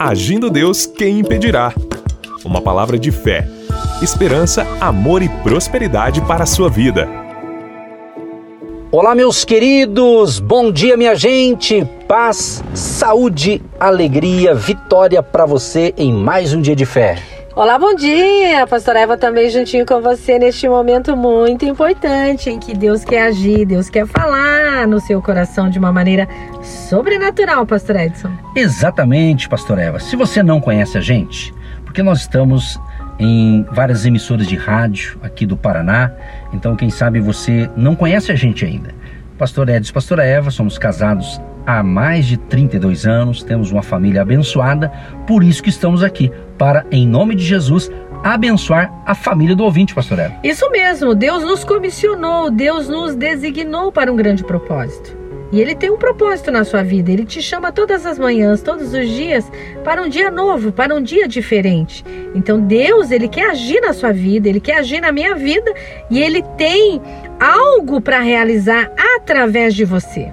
Agindo Deus, quem impedirá? Uma palavra de fé, esperança, amor e prosperidade para a sua vida. Olá, meus queridos, bom dia, minha gente, paz, saúde, alegria, vitória para você em mais um dia de fé. Olá, bom dia! Pastora Eva também juntinho com você neste momento muito importante em que Deus quer agir, Deus quer falar no seu coração de uma maneira sobrenatural, Pastor Edson. Exatamente, Pastor Eva. Se você não conhece a gente, porque nós estamos em várias emissoras de rádio aqui do Paraná, então quem sabe você não conhece a gente ainda. Pastor Edson Pastora Eva, somos casados há mais de 32 anos, temos uma família abençoada, por isso que estamos aqui, para, em nome de Jesus, abençoar a família do ouvinte, pastor Eva. Isso mesmo, Deus nos comissionou, Deus nos designou para um grande propósito. E Ele tem um propósito na sua vida. Ele te chama todas as manhãs, todos os dias, para um dia novo, para um dia diferente. Então Deus, Ele quer agir na sua vida, Ele quer agir na minha vida e Ele tem algo para realizar através de você.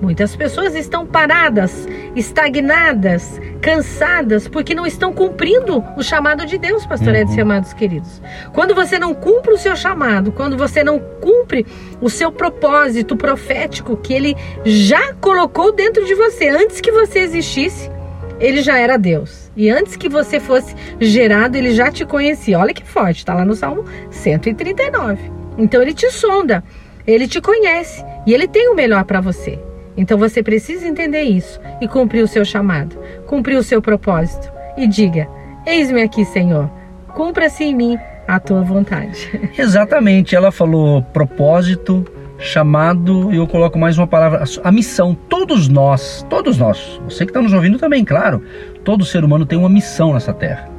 Muitas pessoas estão paradas, estagnadas, cansadas, porque não estão cumprindo o chamado de Deus, pastor Edson, uhum. amados queridos. Quando você não cumpre o seu chamado, quando você não cumpre o seu propósito profético que ele já colocou dentro de você, antes que você existisse, ele já era Deus. E antes que você fosse gerado, ele já te conhecia. Olha que forte, está lá no Salmo 139. Então ele te sonda, ele te conhece e ele tem o melhor para você. Então você precisa entender isso e cumprir o seu chamado, cumprir o seu propósito. E diga: Eis-me aqui, Senhor, cumpra-se em mim a tua vontade. Exatamente, ela falou propósito, chamado, e eu coloco mais uma palavra, a missão. Todos nós, todos nós, você que está nos ouvindo também, claro, todo ser humano tem uma missão nessa terra.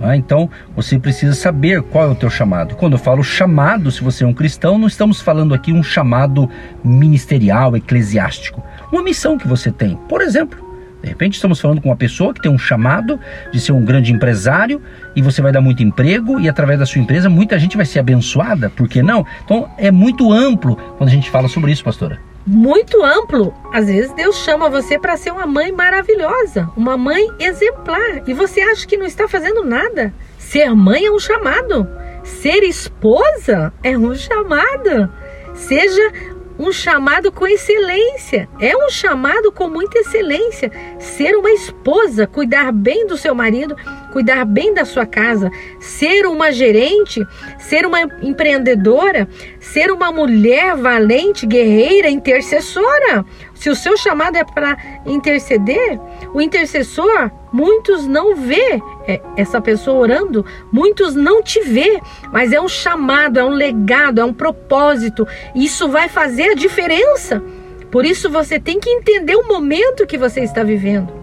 Ah, então você precisa saber qual é o teu chamado. Quando eu falo chamado, se você é um cristão, não estamos falando aqui um chamado ministerial, eclesiástico. Uma missão que você tem. Por exemplo, de repente estamos falando com uma pessoa que tem um chamado de ser um grande empresário e você vai dar muito emprego e através da sua empresa muita gente vai ser abençoada, por que não? Então é muito amplo quando a gente fala sobre isso, pastora muito amplo. Às vezes Deus chama você para ser uma mãe maravilhosa, uma mãe exemplar, e você acha que não está fazendo nada. Ser mãe é um chamado. Ser esposa é um chamado. Seja um chamado com excelência. É um chamado com muita excelência. Ser uma esposa, cuidar bem do seu marido, cuidar bem da sua casa, ser uma gerente, ser uma empreendedora, ser uma mulher valente, guerreira, intercessora. Se o seu chamado é para interceder, o intercessor, muitos não vê é, essa pessoa orando, muitos não te vê, mas é um chamado, é um legado, é um propósito. Isso vai fazer a diferença. Por isso você tem que entender o momento que você está vivendo.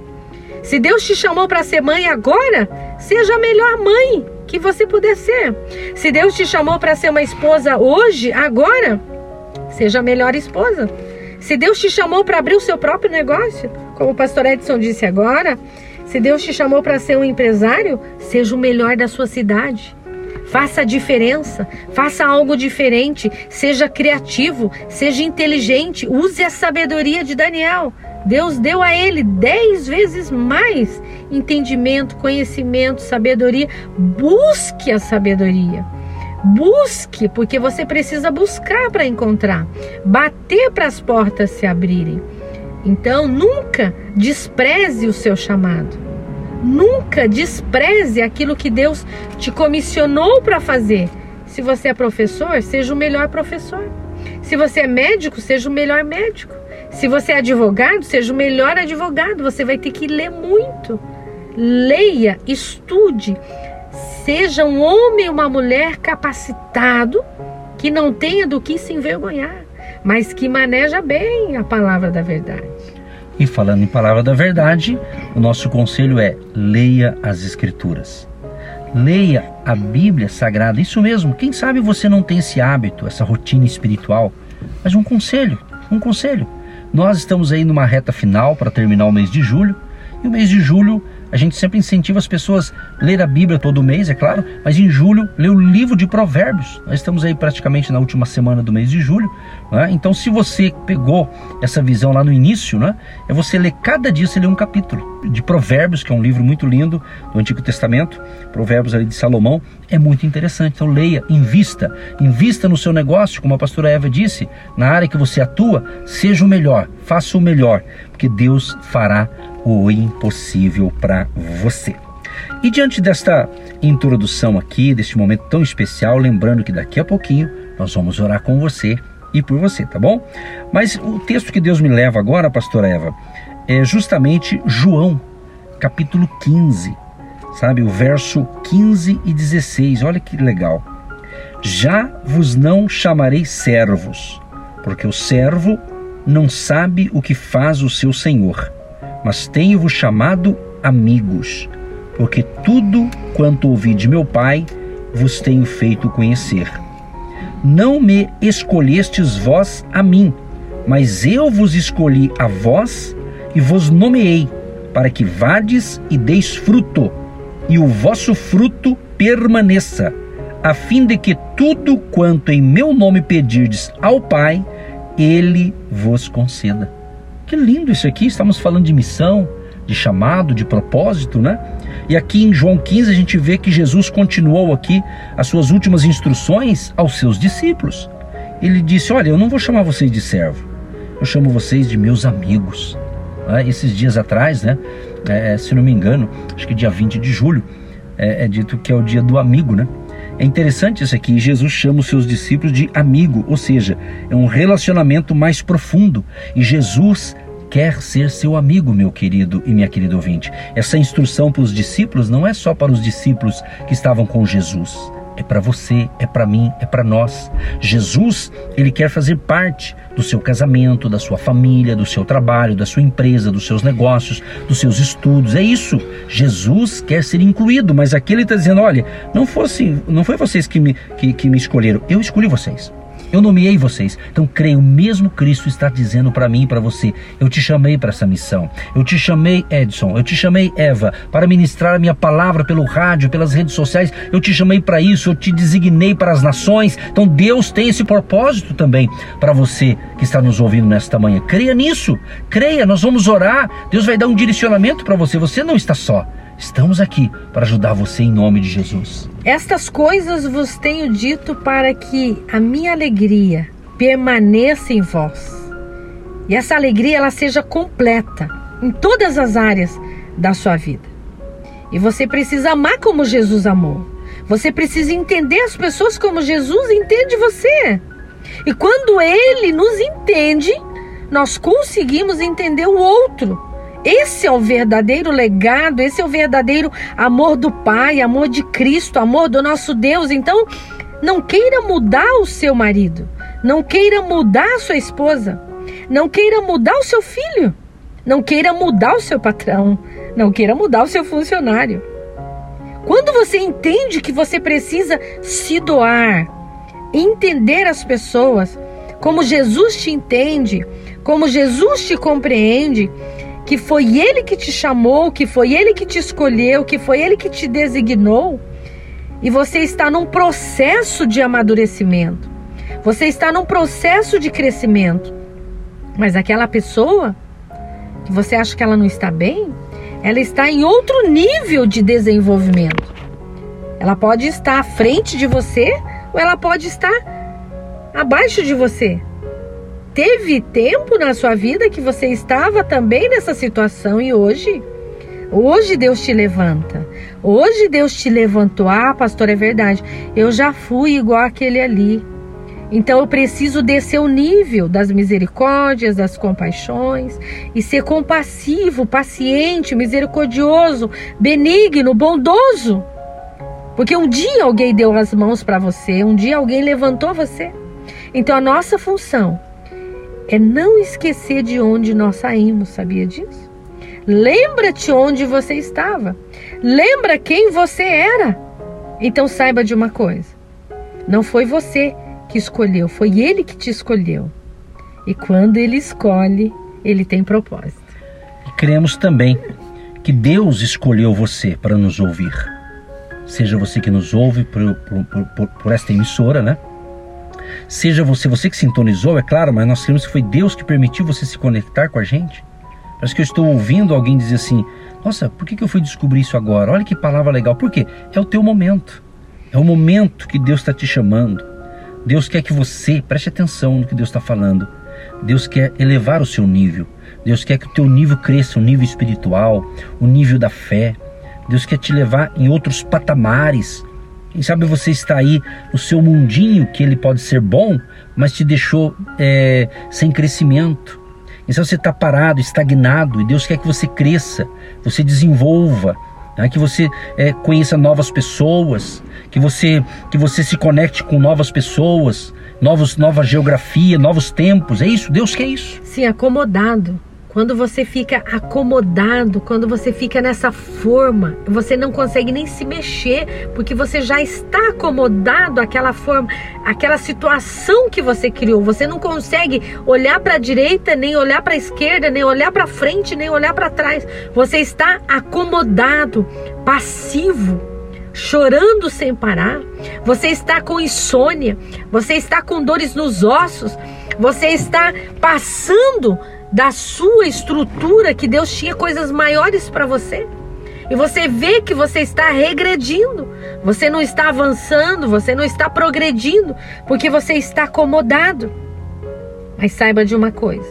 Se Deus te chamou para ser mãe agora, seja a melhor mãe que você puder ser. Se Deus te chamou para ser uma esposa hoje, agora, seja a melhor esposa. Se Deus te chamou para abrir o seu próprio negócio, como o pastor Edson disse agora, se Deus te chamou para ser um empresário, seja o melhor da sua cidade. Faça a diferença, faça algo diferente, seja criativo, seja inteligente, use a sabedoria de Daniel. Deus deu a ele dez vezes mais entendimento, conhecimento, sabedoria. Busque a sabedoria. Busque, porque você precisa buscar para encontrar, bater para as portas se abrirem. Então, nunca despreze o seu chamado. Nunca despreze aquilo que Deus te comissionou para fazer. Se você é professor, seja o melhor professor. Se você é médico, seja o melhor médico. Se você é advogado, seja o melhor advogado. Você vai ter que ler muito. Leia, estude, seja um homem ou uma mulher capacitado, que não tenha do que se envergonhar, mas que maneja bem a palavra da verdade. E falando em palavra da verdade, o nosso conselho é: leia as Escrituras. Leia a Bíblia Sagrada. Isso mesmo, quem sabe você não tem esse hábito, essa rotina espiritual. Mas um conselho, um conselho. Nós estamos aí numa reta final para terminar o mês de julho. E o mês de julho a gente sempre incentiva as pessoas a ler a Bíblia todo mês, é claro, mas em julho ler o livro de Provérbios. Nós estamos aí praticamente na última semana do mês de julho. Né? Então, se você pegou essa visão lá no início, né? é você ler cada dia, você lê um capítulo de Provérbios, que é um livro muito lindo do Antigo Testamento, Provérbios ali de Salomão, é muito interessante. Então, leia, invista, invista no seu negócio, como a pastora Eva disse, na área que você atua, seja o melhor, faça o melhor, porque Deus fará o impossível para você. E diante desta introdução aqui, deste momento tão especial, lembrando que daqui a pouquinho nós vamos orar com você e por você, tá bom? Mas o texto que Deus me leva agora, pastora Eva, é justamente João, capítulo 15, sabe? O verso 15 e 16. Olha que legal. Já vos não chamarei servos, porque o servo não sabe o que faz o seu senhor mas tenho-vos chamado amigos, porque tudo quanto ouvi de meu Pai vos tenho feito conhecer. Não me escolhestes vós a mim, mas eu vos escolhi a vós e vos nomeei, para que vades e deis fruto, e o vosso fruto permaneça, a fim de que tudo quanto em meu nome pedirdes ao Pai, ele vos conceda. Que lindo isso aqui, estamos falando de missão, de chamado, de propósito, né? E aqui em João 15 a gente vê que Jesus continuou aqui as suas últimas instruções aos seus discípulos. Ele disse: Olha, eu não vou chamar vocês de servo, eu chamo vocês de meus amigos. É, esses dias atrás, né? É, se não me engano, acho que dia 20 de julho, é, é dito que é o dia do amigo, né? É interessante isso aqui. Jesus chama os seus discípulos de amigo, ou seja, é um relacionamento mais profundo. E Jesus quer ser seu amigo, meu querido e minha querida ouvinte. Essa instrução para os discípulos não é só para os discípulos que estavam com Jesus é para você, é para mim, é para nós. Jesus, ele quer fazer parte do seu casamento, da sua família, do seu trabalho, da sua empresa, dos seus negócios, dos seus estudos. É isso. Jesus quer ser incluído, mas aqui ele está dizendo: olha, não fosse, não foi vocês que me, que, que me escolheram, eu escolhi vocês. Eu nomeei vocês. Então creio, mesmo Cristo está dizendo para mim e para você: eu te chamei para essa missão. Eu te chamei, Edson. Eu te chamei, Eva, para ministrar a minha palavra pelo rádio, pelas redes sociais. Eu te chamei para isso. Eu te designei para as nações. Então Deus tem esse propósito também para você que está nos ouvindo nesta manhã. Creia nisso. Creia, nós vamos orar. Deus vai dar um direcionamento para você. Você não está só. Estamos aqui para ajudar você em nome de Jesus. Estas coisas vos tenho dito para que a minha alegria permaneça em vós. E essa alegria ela seja completa em todas as áreas da sua vida. E você precisa amar como Jesus amou. Você precisa entender as pessoas como Jesus entende você. E quando ele nos entende, nós conseguimos entender o outro. Esse é o verdadeiro legado, esse é o verdadeiro amor do Pai, amor de Cristo, amor do nosso Deus. Então, não queira mudar o seu marido, não queira mudar a sua esposa, não queira mudar o seu filho, não queira mudar o seu patrão, não queira mudar o seu funcionário. Quando você entende que você precisa se doar, entender as pessoas como Jesus te entende, como Jesus te compreende, que foi Ele que te chamou, que foi Ele que te escolheu, que foi Ele que te designou, e você está num processo de amadurecimento, você está num processo de crescimento, mas aquela pessoa que você acha que ela não está bem, ela está em outro nível de desenvolvimento. Ela pode estar à frente de você ou ela pode estar abaixo de você. Teve tempo na sua vida que você estava também nessa situação e hoje, hoje Deus te levanta. Hoje Deus te levantou. Ah, pastor, é verdade. Eu já fui igual aquele ali. Então eu preciso descer o nível das misericórdias, das compaixões e ser compassivo, paciente, misericordioso, benigno, bondoso. Porque um dia alguém deu as mãos para você, um dia alguém levantou você. Então a nossa função é não esquecer de onde nós saímos, sabia disso? Lembra-te onde você estava. Lembra quem você era. Então saiba de uma coisa: não foi você que escolheu, foi ele que te escolheu. E quando ele escolhe, ele tem propósito. E cremos também que Deus escolheu você para nos ouvir. Seja você que nos ouve por, por, por, por esta emissora, né? Seja você, você que sintonizou, é claro, mas nós queremos que foi Deus que permitiu você se conectar com a gente. Parece que eu estou ouvindo alguém dizer assim: Nossa, por que, eu fui descobrir isso agora? Olha que palavra legal. Por quê? É o teu momento. É o momento que Deus está te chamando. Deus quer que você preste atenção no que Deus está falando. Deus quer elevar o seu nível. Deus quer que o teu nível cresça, o nível espiritual, o nível da fé. Deus quer te levar em outros patamares. Quem sabe você está aí no seu mundinho, que ele pode ser bom, mas te deixou é, sem crescimento. Então você está parado, estagnado, e Deus quer que você cresça, você desenvolva, né? que você é, conheça novas pessoas, que você, que você se conecte com novas pessoas, novos, nova geografia, novos tempos. É isso, Deus quer isso. Sim, acomodado. Quando você fica acomodado, quando você fica nessa forma, você não consegue nem se mexer, porque você já está acomodado àquela forma, aquela situação que você criou. Você não consegue olhar para a direita, nem olhar para a esquerda, nem olhar para frente, nem olhar para trás. Você está acomodado, passivo chorando sem parar, você está com insônia, você está com dores nos ossos, você está passando da sua estrutura que Deus tinha coisas maiores para você. E você vê que você está regredindo, você não está avançando, você não está progredindo, porque você está acomodado. Mas saiba de uma coisa: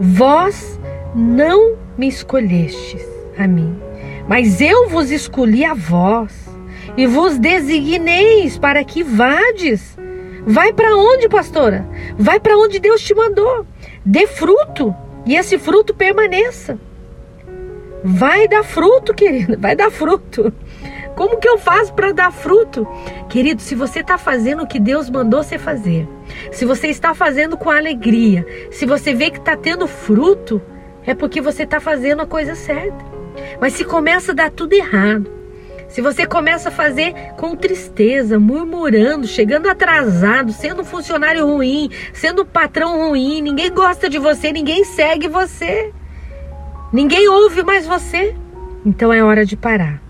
vós não me escolhestes a mim, mas eu vos escolhi a vós e vos designeis para que vades. Vai para onde, pastora? Vai para onde Deus te mandou dê fruto e esse fruto permaneça. Vai dar fruto, querido, vai dar fruto. Como que eu faço para dar fruto? Querido, se você está fazendo o que Deus mandou você fazer, se você está fazendo com alegria, se você vê que está tendo fruto, é porque você está fazendo a coisa certa. Mas se começa a dar tudo errado, se você começa a fazer com tristeza, murmurando, chegando atrasado, sendo um funcionário ruim, sendo um patrão ruim, ninguém gosta de você, ninguém segue você, ninguém ouve mais você, então é hora de parar,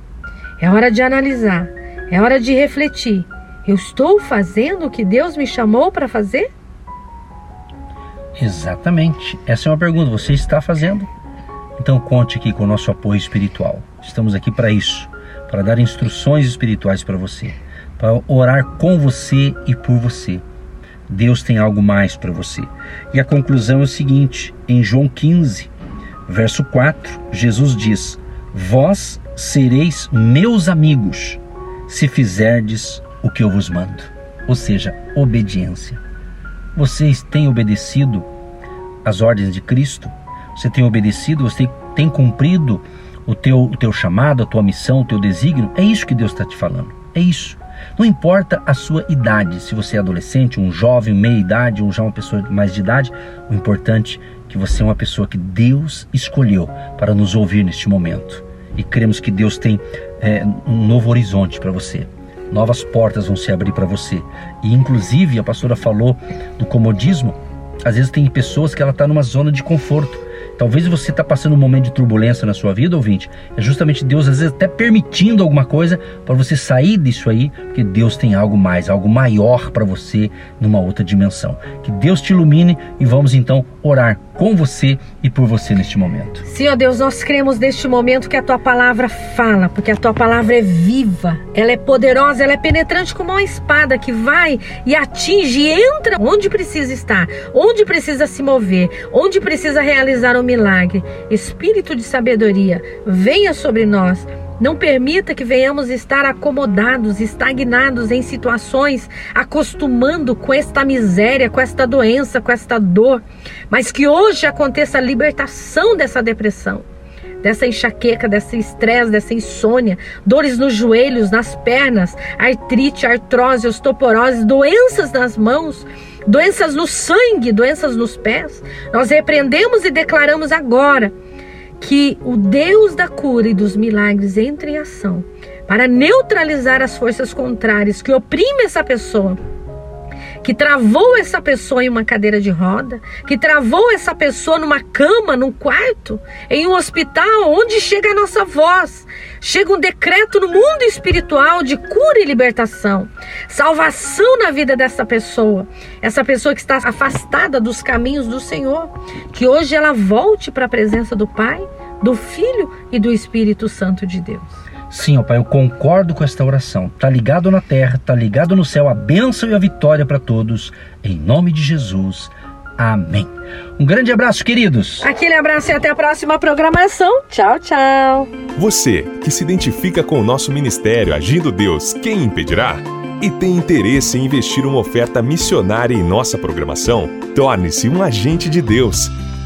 é hora de analisar, é hora de refletir. Eu estou fazendo o que Deus me chamou para fazer? Exatamente. Essa é uma pergunta. Você está fazendo? Então conte aqui com o nosso apoio espiritual. Estamos aqui para isso para dar instruções espirituais para você, para orar com você e por você. Deus tem algo mais para você. E a conclusão é o seguinte: em João 15, verso 4, Jesus diz: Vós sereis meus amigos se fizerdes o que eu vos mando. Ou seja, obediência. Vocês têm obedecido às ordens de Cristo? Você tem obedecido? Você tem cumprido o teu, o teu chamado, a tua missão, o teu desígnio, é isso que Deus está te falando. É isso. Não importa a sua idade, se você é adolescente, um jovem, meia idade ou já uma pessoa mais de idade, o importante é que você é uma pessoa que Deus escolheu para nos ouvir neste momento. E cremos que Deus tem é, um novo horizonte para você. Novas portas vão se abrir para você. E inclusive a pastora falou do comodismo. Às vezes tem pessoas que ela está numa zona de conforto Talvez você está passando um momento de turbulência na sua vida, ouvinte. É justamente Deus, às vezes, até permitindo alguma coisa para você sair disso aí, porque Deus tem algo mais, algo maior para você numa outra dimensão. Que Deus te ilumine e vamos então orar com você e por você neste momento. Ó Deus, nós cremos neste momento que a tua palavra fala, porque a tua palavra é viva, ela é poderosa, ela é penetrante como uma espada que vai e atinge e entra onde precisa estar, onde precisa se mover, onde precisa realizar um milagre. Espírito de sabedoria, venha sobre nós. Não permita que venhamos estar acomodados, estagnados em situações, acostumando com esta miséria, com esta doença, com esta dor, mas que hoje aconteça a libertação dessa depressão, dessa enxaqueca, desse estresse, dessa insônia, dores nos joelhos, nas pernas, artrite, artrose, osteoporose, doenças nas mãos doenças no sangue, doenças nos pés. Nós repreendemos e declaramos agora que o Deus da cura e dos milagres entre em ação para neutralizar as forças contrárias que oprimem essa pessoa que travou essa pessoa em uma cadeira de roda, que travou essa pessoa numa cama, num quarto, em um hospital, onde chega a nossa voz, chega um decreto no mundo espiritual de cura e libertação, salvação na vida dessa pessoa, essa pessoa que está afastada dos caminhos do Senhor, que hoje ela volte para a presença do Pai, do Filho e do Espírito Santo de Deus. Sim, ó Pai, eu concordo com esta oração. Tá ligado na terra, tá ligado no céu, a bênção e a vitória para todos. Em nome de Jesus. Amém. Um grande abraço, queridos. Aquele abraço e até a próxima programação. Tchau, tchau. Você que se identifica com o nosso ministério Agindo Deus, quem impedirá? E tem interesse em investir uma oferta missionária em nossa programação? Torne-se um agente de Deus